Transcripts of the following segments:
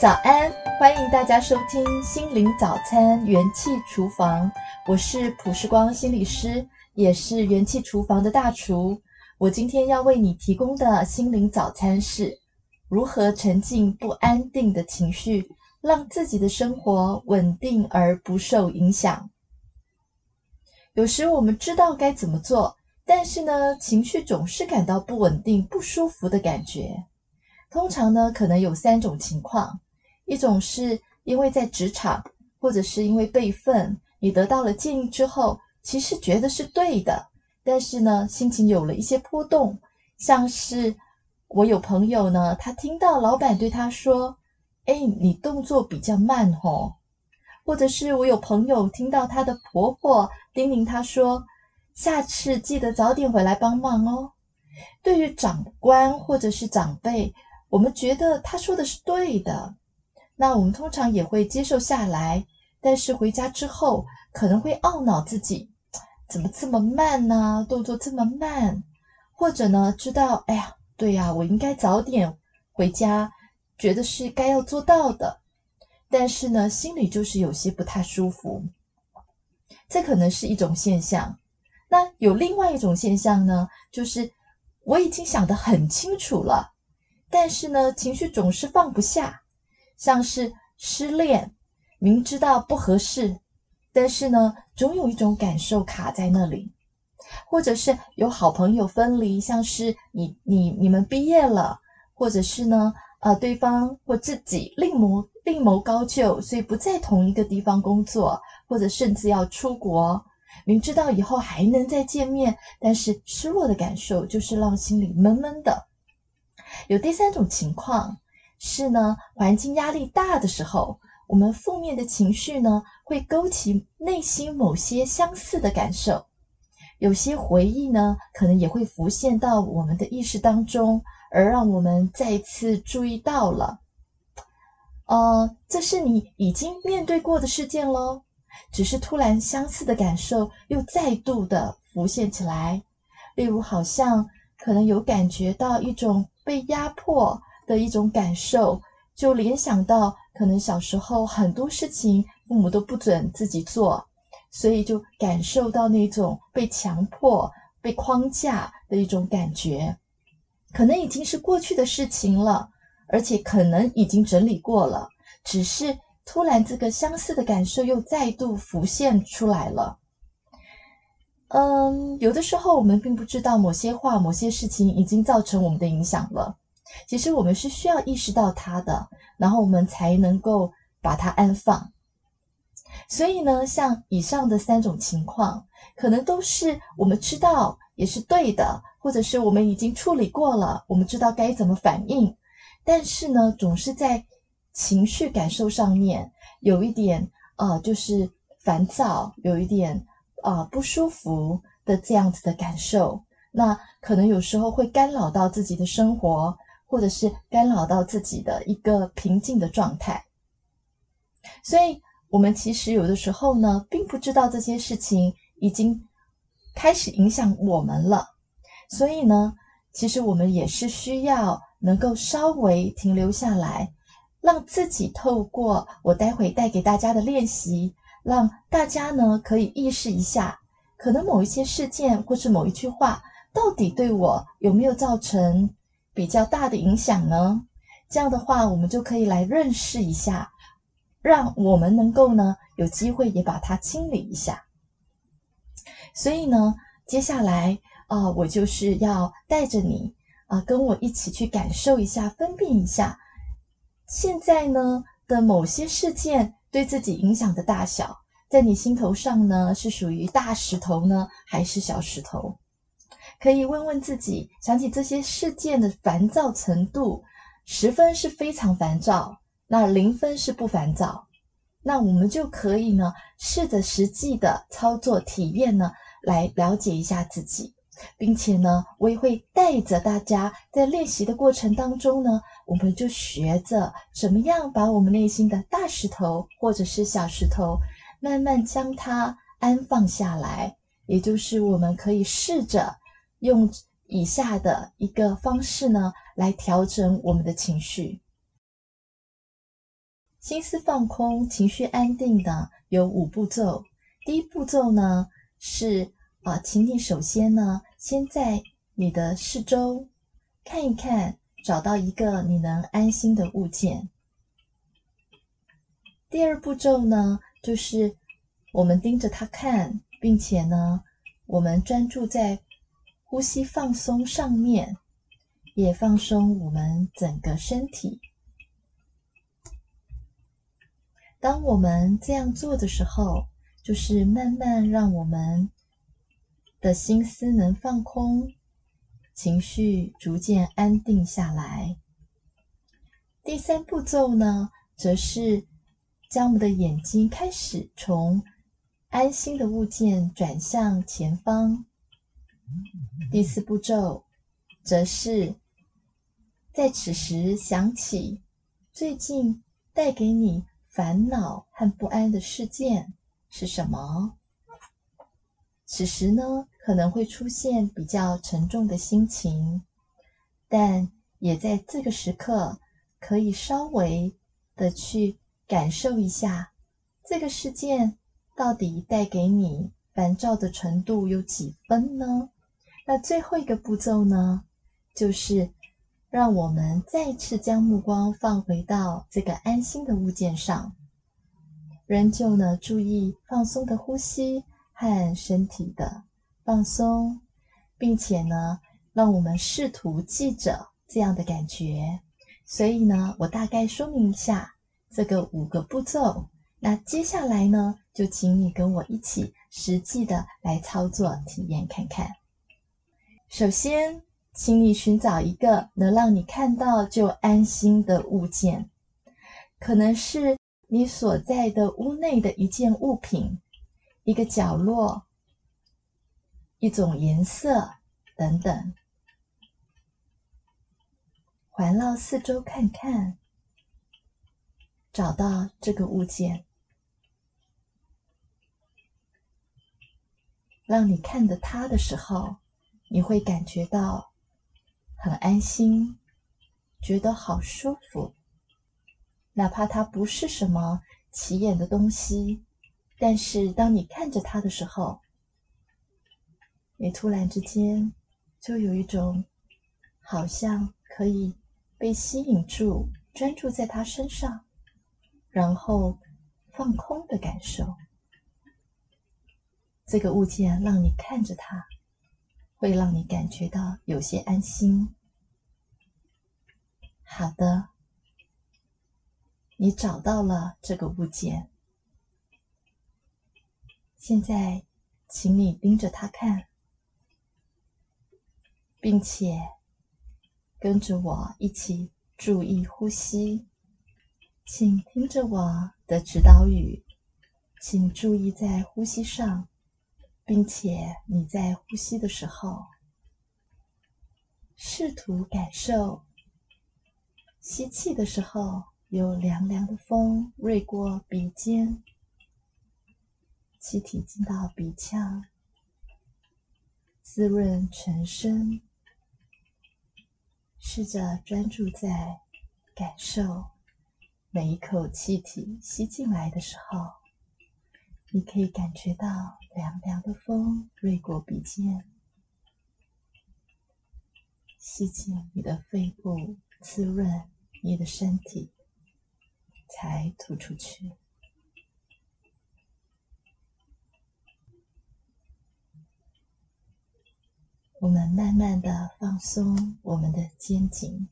早安，欢迎大家收听心灵早餐元气厨房。我是普世光心理师，也是元气厨房的大厨。我今天要为你提供的心灵早餐是如何沉浸不安定的情绪，让自己的生活稳定而不受影响。有时我们知道该怎么做，但是呢，情绪总是感到不稳定、不舒服的感觉。通常呢，可能有三种情况。一种是因为在职场，或者是因为辈分，你得到了建议之后，其实觉得是对的，但是呢，心情有了一些波动。像是我有朋友呢，他听到老板对他说：“哎，你动作比较慢哦。”或者是我有朋友听到他的婆婆叮咛他说：“下次记得早点回来帮忙哦。”对于长官或者是长辈，我们觉得他说的是对的。那我们通常也会接受下来，但是回家之后可能会懊恼自己怎么这么慢呢？动作这么慢，或者呢，知道哎呀，对呀，我应该早点回家，觉得是该要做到的，但是呢，心里就是有些不太舒服。这可能是一种现象。那有另外一种现象呢，就是我已经想得很清楚了，但是呢，情绪总是放不下。像是失恋，明知道不合适，但是呢，总有一种感受卡在那里；或者是有好朋友分离，像是你、你、你们毕业了，或者是呢，呃，对方或自己另谋另谋高就，所以不在同一个地方工作，或者甚至要出国，明知道以后还能再见面，但是失落的感受就是让心里闷闷的。有第三种情况。是呢，环境压力大的时候，我们负面的情绪呢，会勾起内心某些相似的感受，有些回忆呢，可能也会浮现到我们的意识当中，而让我们再一次注意到了，呃，这是你已经面对过的事件喽，只是突然相似的感受又再度的浮现起来，例如好像可能有感觉到一种被压迫。的一种感受，就联想到可能小时候很多事情父母都不准自己做，所以就感受到那种被强迫、被框架的一种感觉，可能已经是过去的事情了，而且可能已经整理过了，只是突然这个相似的感受又再度浮现出来了。嗯，有的时候我们并不知道某些话、某些事情已经造成我们的影响了。其实我们是需要意识到它的，然后我们才能够把它安放。所以呢，像以上的三种情况，可能都是我们知道也是对的，或者是我们已经处理过了，我们知道该怎么反应。但是呢，总是在情绪感受上面有一点呃，就是烦躁，有一点呃不舒服的这样子的感受。那可能有时候会干扰到自己的生活。或者是干扰到自己的一个平静的状态，所以我们其实有的时候呢，并不知道这些事情已经开始影响我们了。所以呢，其实我们也是需要能够稍微停留下来，让自己透过我待会带给大家的练习，让大家呢可以意识一下，可能某一些事件或是某一句话，到底对我有没有造成比较大的影响呢？这样的话，我们就可以来认识一下，让我们能够呢有机会也把它清理一下。所以呢，接下来啊、我就是要带着你啊、跟我一起去感受一下，分辨一下，现在呢的某些事件对自己影响的大小，在你心头上呢是属于大石头呢，还是小石头？可以问问自己，想起这些事件的烦躁程度，十分是非常烦躁，那零分是不烦躁。那我们就可以呢，试着实际的操作体验呢，来了解一下自己，并且呢，我也会带着大家在练习的过程当中呢，我们就学着怎么样把我们内心的大石头或者是小石头，慢慢将它安放下来，也就是我们可以试着。用以下的一个方式呢，来调整我们的情绪。心思放空、情绪安定的有五步骤。第一步骤呢是啊，请你首先呢，先在你的四周看一看，找到一个你能安心的物件。第二步骤呢，就是我们盯着它看，并且呢，我们专注在呼吸放松上面，也放松我们整个身体。当我们这样做的时候，就是慢慢让我们的心思能放空，情绪逐渐安定下来。第三步骤呢，则是将我们的眼睛开始从安心的物件转向前方。第四步骤，则是在此时想起最近带给你烦恼和不安的事件是什么？此时呢，可能会出现比较沉重的心情，但也在这个时刻可以稍微的去感受一下这个事件到底带给你烦躁的程度有几分呢？那最后一个步骤呢，就是。让我们再次将目光放回到这个安心的物件上，仍旧呢，注意放松的呼吸和身体的放松，并且呢，让我们试图记着这样的感觉。所以呢，我大概说明一下这个五个步骤。那接下来呢，就请你跟我一起实际的来操作体验看看。首先。请你寻找一个能让你看到就安心的物件，可能是你所在的屋内的一件物品、一个角落、一种颜色等等。环绕四周看看，找到这个物件，让你看着它的时候，你会感觉到。很安心，觉得好舒服。哪怕它不是什么起眼的东西，但是当你看着它的时候，你突然之间就有一种好像可以被吸引住，专注在它身上，然后放空的感受。这个物件让你看着它。会让你感觉到有些安心。好的，你找到了这个物件。现在，请你盯着它看，并且跟着我一起注意呼吸。请听着我的指导语，请注意在呼吸上。并且你在呼吸的时候，试图感受吸气的时候有凉凉的风掠过鼻尖，气体进到鼻腔，滋润全身。试着专注在感受每一口气体吸进来的时候。你可以感觉到凉凉的风掠过鼻尖，吸进你的肺部，滋润你的身体，才吐出去。我们慢慢的放松我们的肩颈，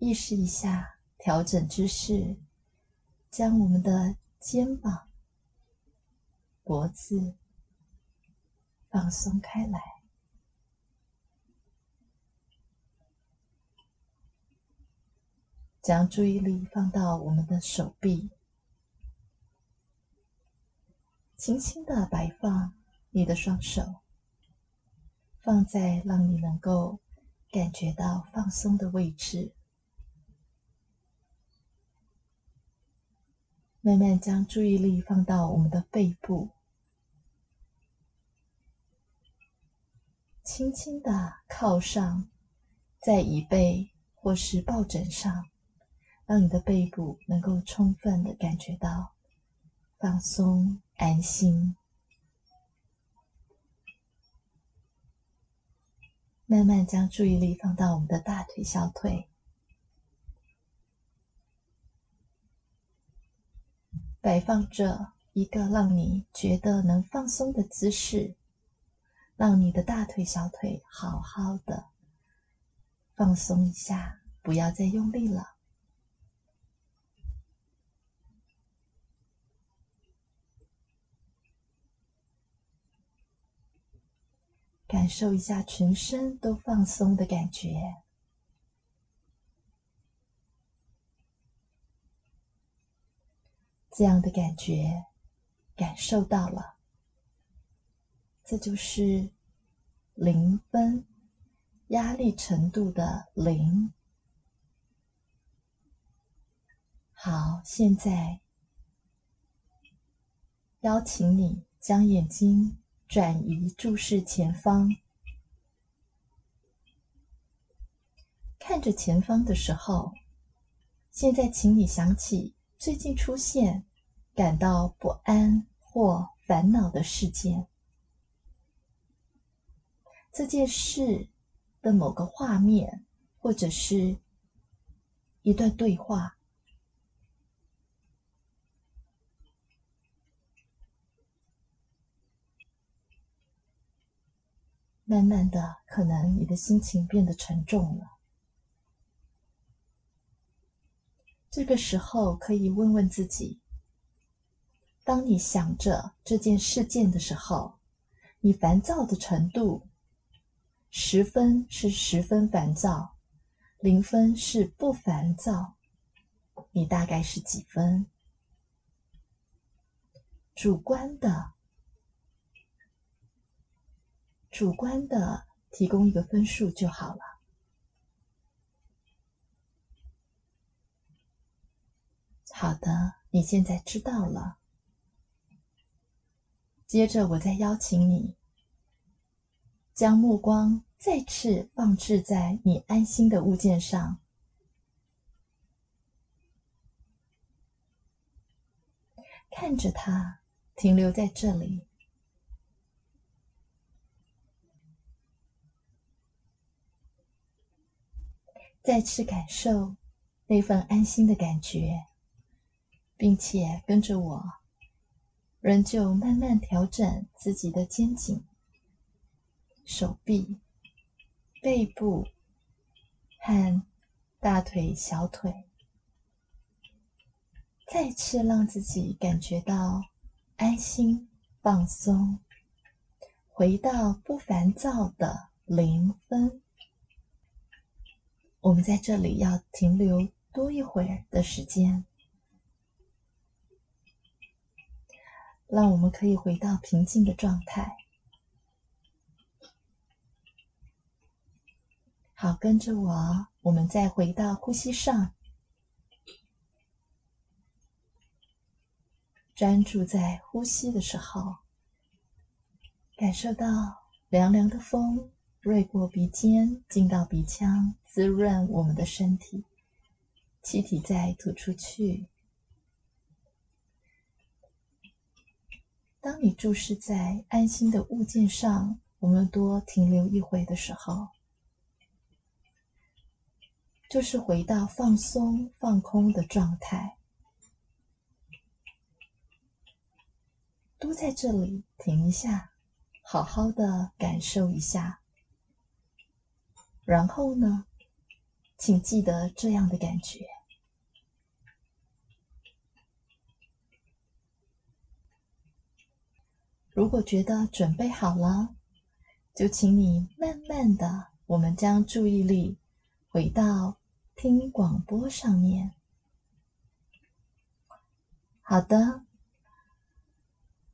意识一下，调整姿势。将我们的肩膀、脖子放松开来，将注意力放到我们的手臂，轻轻的摆放你的双手，放在让你能够感觉到放松的位置。慢慢将注意力放到我们的背部，轻轻的靠上在椅背或是抱枕上，让你的背部能够充分的感觉到放松、安心。慢慢将注意力放到我们的大腿、小腿，摆放着一个让你觉得能放松的姿势，让你的大腿、小腿好好的放松一下，不要再用力了。感受一下全身都放松的感觉，这样的感觉感受到了，这就是零分，压力程度的零。好，现在邀请你将眼睛。转移注视前方，看着前方的时候，现在请你想起最近出现感到不安或烦恼的事件，这件事的某个画面，或者是一段对话。慢慢的，可能你的心情变得沉重了。这个时候，可以问问自己：当你想着这件事件的时候，你烦躁的程度，十分是十分烦躁，零分是不烦躁，你大概是几分？主观的。主观的提供一个分数就好了。好的，你现在知道了。接着，我再邀请你，将目光再次放置在你安心的物件上，看着它停留在这里。再次感受那份安心的感觉，并且跟着我，仍旧慢慢调整自己的肩颈、手臂、背部和大腿、小腿，再次让自己感觉到安心、放松，回到不烦躁的零分。我们在这里要停留多一会儿的时间，让我们可以回到平静的状态。好，跟着我，我们再回到呼吸上，专注在呼吸的时候，感受到凉凉的风。掠过鼻尖，进到鼻腔，滋润我们的身体。气体再吐出去。当你注视在安心的物件上，我们多停留一会的时候，就是回到放松、放空的状态。都在这里停一下，好好的感受一下。然后呢，请记得这样的感觉。如果觉得准备好了，就请你慢慢的，我们将注意力回到听广播上面。好的，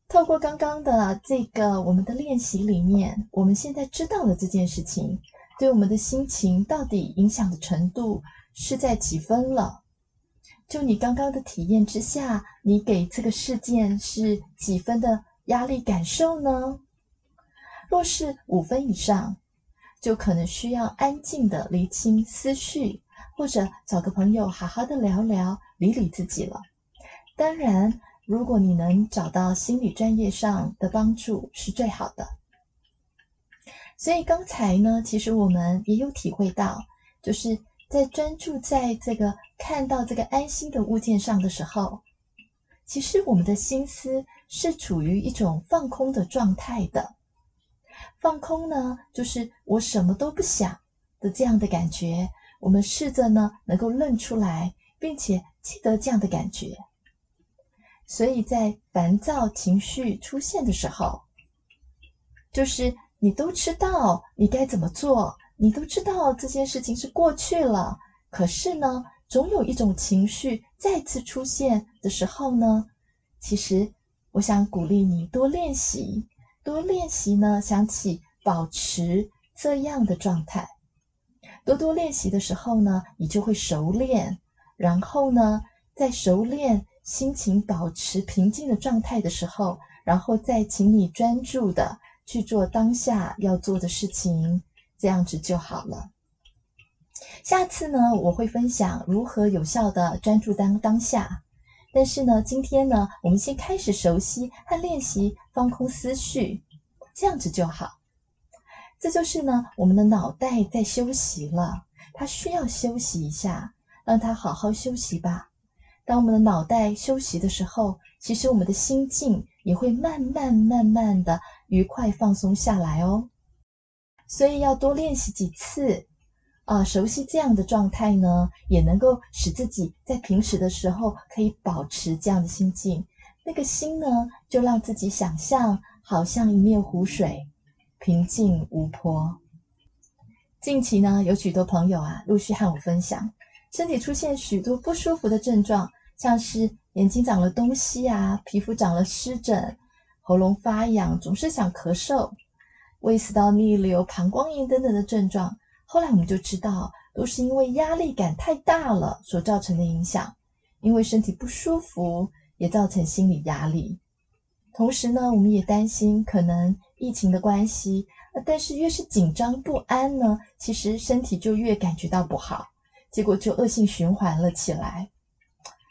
透过刚刚的这个我们的练习里面，我们现在知道了这件事情。对我们的心情到底影响的程度是在几分了？就你刚刚的体验之下，你给这个事件是几分的压力感受呢？若是五分以上，就可能需要安静的厘清思绪，或者找个朋友好好的聊聊，理理自己了。当然，如果你能找到心理专业上的帮助，是最好的。所以刚才呢，其实我们也有体会到，就是在专注在这个看到这个安心的物件上的时候，其实我们的心思是处于一种放空的状态的。放空呢，就是我什么都不想的这样的感觉。我们试着呢，能够认出来，并且记得这样的感觉。所以在烦躁情绪出现的时候，就是你都知道你该怎么做，你都知道这件事情是过去了，可是呢，总有一种情绪再次出现的时候呢，其实我想鼓励你多练习。多练习呢，想起保持这样的状态。多多练习的时候呢，你就会熟练。然后呢，在熟练心情保持平静的状态的时候，然后再请你专注的去做当下要做的事情，这样子就好了。下次呢，我会分享如何有效的专注当当下。但是呢，今天呢，我们先开始熟悉和练习放空思绪，这样子就好。这就是呢，我们的脑袋在休息了，它需要休息一下，让它好好休息吧。当我们的脑袋休息的时候，其实我们的心境也会慢慢慢慢的愉快放松下来哦。所以要多练习几次。啊，熟悉这样的状态呢，也能够使自己在平时的时候可以保持这样的心境。那个心呢，就让自己想象好像一面湖水，平静无波。近期呢，有许多朋友啊，陆续和我分享，身体出现许多不舒服的症状，像是眼睛长了东西啊，皮肤长了湿疹，喉咙发痒，总是想咳嗽，胃食道逆流、膀胱炎等等的症状。后来我们就知道，都是因为压力感太大了所造成的影响。因为身体不舒服，也造成心理压力。同时呢，我们也担心可能疫情的关系，但是越是紧张不安呢，其实身体就越感觉到不好，结果就恶性循环了起来。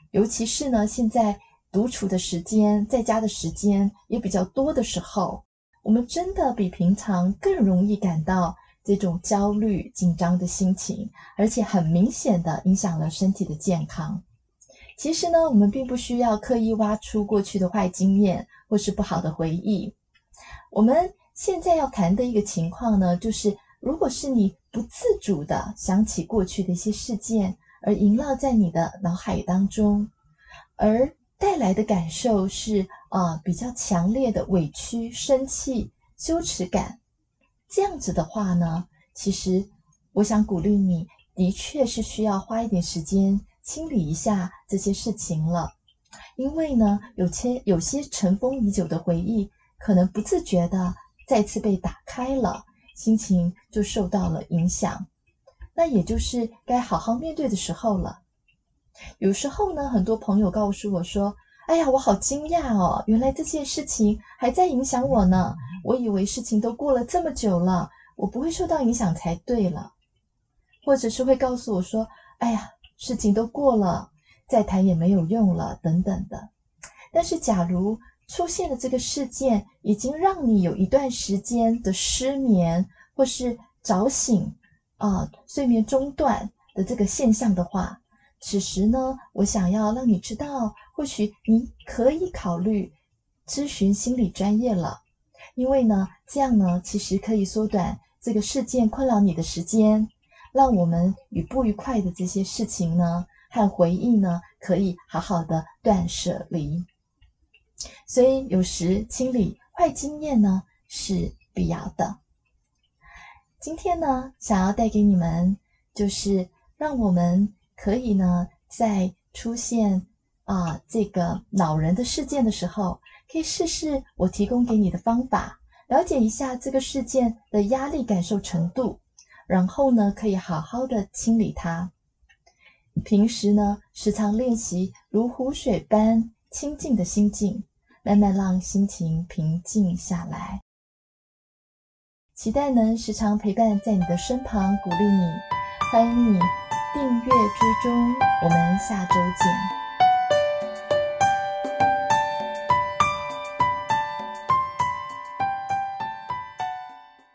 尤其是呢，现在独处的时间，在家的时间也比较多的时候，我们真的比平常更容易感到。这种焦虑、紧张的心情，而且很明显的影响了身体的健康。其实呢，我们并不需要刻意挖出过去的坏经验或是不好的回忆。我们现在要谈的一个情况呢，就是如果是你不自主的想起过去的一些事件，而萦绕在你的脑海当中，而带来的感受是啊、呃、比较强烈的委屈、生气、羞耻感。这样子的话呢，其实我想鼓励你，的确是需要花一点时间清理一下这些事情了，因为呢，有些有些尘封已久的回忆，可能不自觉的再次被打开了，心情就受到了影响，那也就是该好好面对的时候了。有时候呢，很多朋友告诉我说：“哎呀，我好惊讶哦，原来这件事情还在影响我呢。”我以为事情都过了这么久了，我不会受到影响才对了，或者是会告诉我说：“哎呀，事情都过了，再谈也没有用了，等等的。”但是，假如出现的这个事件已经让你有一段时间的失眠，或是早醒啊、呃、睡眠中断的这个现象的话，此时呢，我想要让你知道，或许你可以考虑咨询心理专业了。因为呢，这样呢，其实可以缩短这个事件困扰你的时间，让我们与不愉快的这些事情呢和回忆呢，可以好好的断舍离。所以有时清理坏经验呢是必要的。今天呢，想要带给你们，就是让我们可以呢，在出现啊这个恼人的事件的时候。可以试试我提供给你的方法，了解一下这个事件的压力感受程度，然后呢，可以好好的清理它。平时呢，时常练习如湖水般清静的心境，慢慢让心情平静下来。期待能时常陪伴在你的身旁，鼓励你，欢迎你订阅追踪，我们下周见。